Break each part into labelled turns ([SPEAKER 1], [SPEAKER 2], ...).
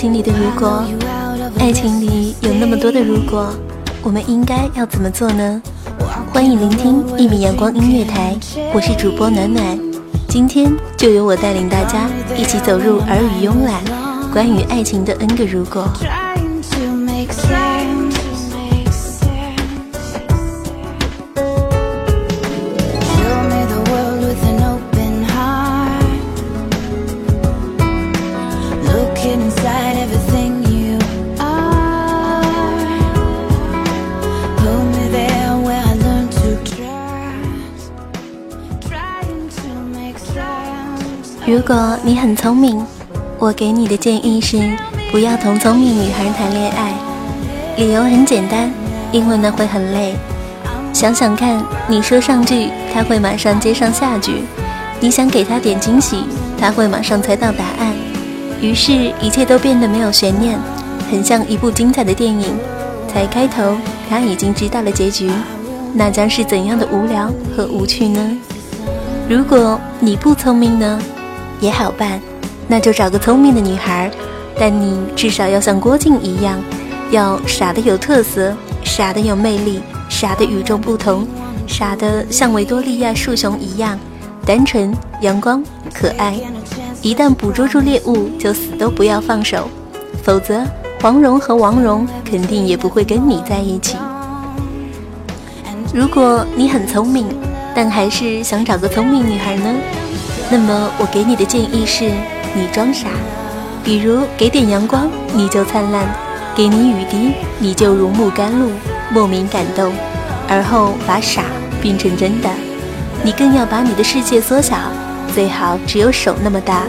[SPEAKER 1] 情里的如果，爱情里有那么多的如果，我们应该要怎么做呢？欢迎聆听一米阳光音乐台，我是主播暖暖，今天就由我带领大家一起走入耳语慵懒，关于爱情的 N 个如果。如果你很聪明，我给你的建议是不要同聪明女孩谈恋爱。理由很简单，因为那会很累。想想看，你说上句，他会马上接上下句；你想给他点惊喜，他会马上猜到答案。于是，一切都变得没有悬念，很像一部精彩的电影。才开头，他已经知道了结局，那将是怎样的无聊和无趣呢？如果你不聪明呢？也好办，那就找个聪明的女孩，但你至少要像郭靖一样，要傻的有特色，傻的有魅力，傻的与众不同，傻的像维多利亚树熊一样单纯、阳光、可爱。一旦捕捉住猎物，就死都不要放手，否则黄蓉和王蓉肯定也不会跟你在一起。如果你很聪明，但还是想找个聪明女孩呢？那么我给你的建议是，你装傻，比如给点阳光你就灿烂，给你雨滴你就如沐甘露，莫名感动，而后把傻变成真的。你更要把你的世界缩小，最好只有手那么大，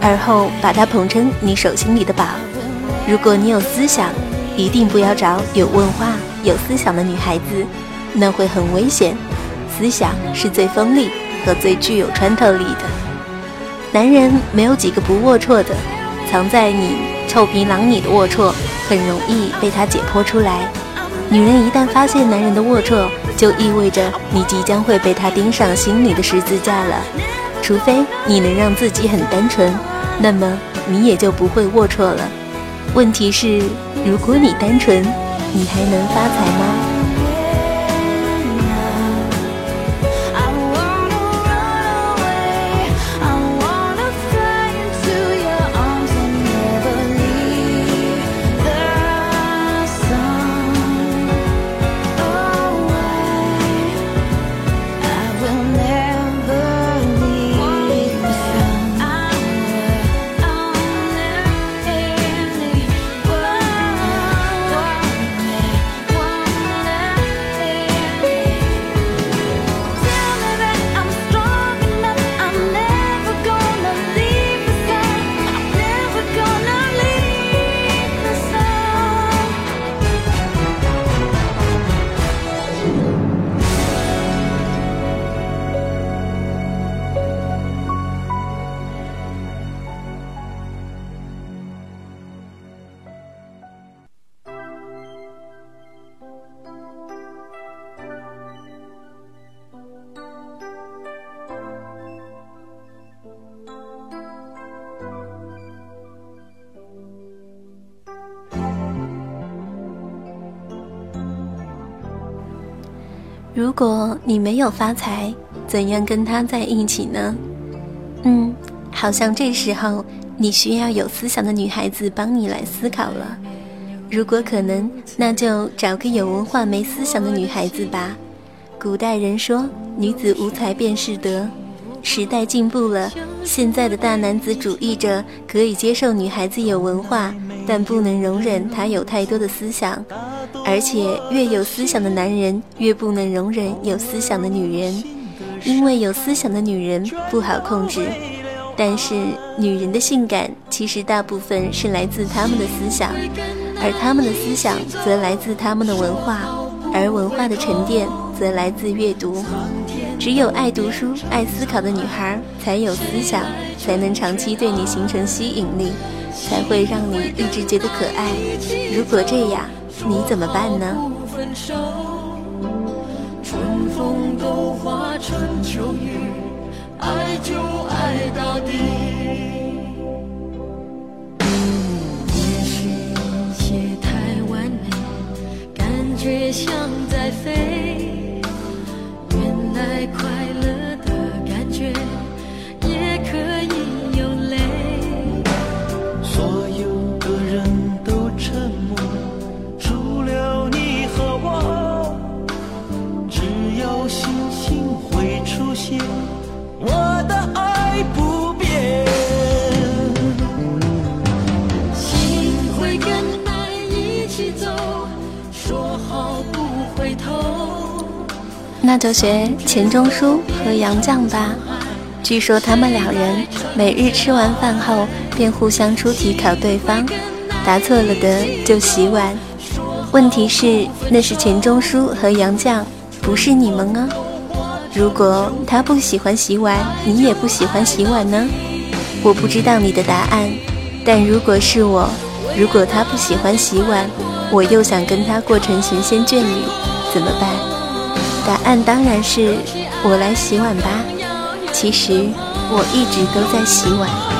[SPEAKER 1] 而后把它捧成你手心里的宝。如果你有思想，一定不要找有文化、有思想的女孩子，那会很危险。思想是最锋利和最具有穿透力的。男人没有几个不龌龊的，藏在你臭皮囊里的龌龊，很容易被他解剖出来。女人一旦发现男人的龌龊，就意味着你即将会被他钉上心里的十字架了。除非你能让自己很单纯，那么你也就不会龌龊了。问题是，如果你单纯，你还能发财吗？如果你没有发财，怎样跟他在一起呢？嗯，好像这时候你需要有思想的女孩子帮你来思考了。如果可能，那就找个有文化没思想的女孩子吧。古代人说“女子无才便是德”，时代进步了，现在的大男子主义者可以接受女孩子有文化，但不能容忍他有太多的思想。而且越有思想的男人越不能容忍有思想的女人，因为有思想的女人不好控制。但是女人的性感其实大部分是来自她们的思想，而她们的思想则来自她们的文化，而文化的沉淀则来自阅读。只有爱读书、爱思考的女孩才有思想，才能长期对你形成吸引力，才会让你一直觉得可爱。如果这样你怎么办呢？春风都化成秋雨爱就爱到底。
[SPEAKER 2] 也许一切太完美感觉像在飞。原来快
[SPEAKER 1] 那就学钱钟书和杨绛吧。据说他们两人每日吃完饭后便互相出题考对方，答错了的就洗碗。问题是那是钱钟书和杨绛，不是你们啊。如果他不喜欢洗碗，你也不喜欢洗碗呢？我不知道你的答案，但如果是我，如果他不喜欢洗碗，我又想跟他过成神仙眷侣，怎么办？答案当然是我来洗碗吧。其实我一直都在洗碗。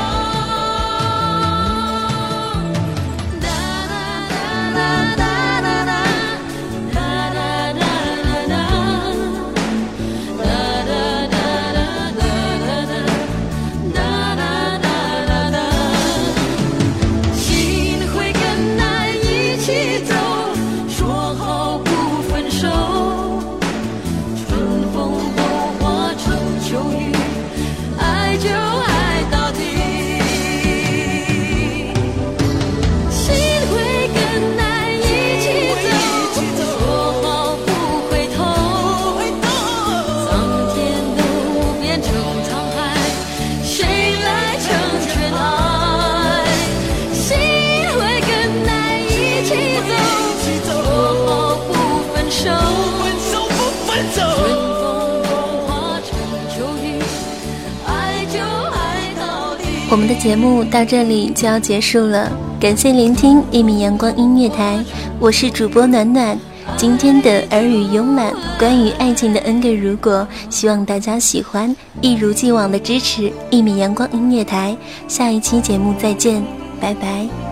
[SPEAKER 1] 我们的节目到这里就要结束了，感谢聆听一米阳光音乐台，我是主播暖暖。今天的耳语慵懒，关于爱情的 N 个如果，希望大家喜欢，一如既往的支持一米阳光音乐台。下一期节目再见，拜拜。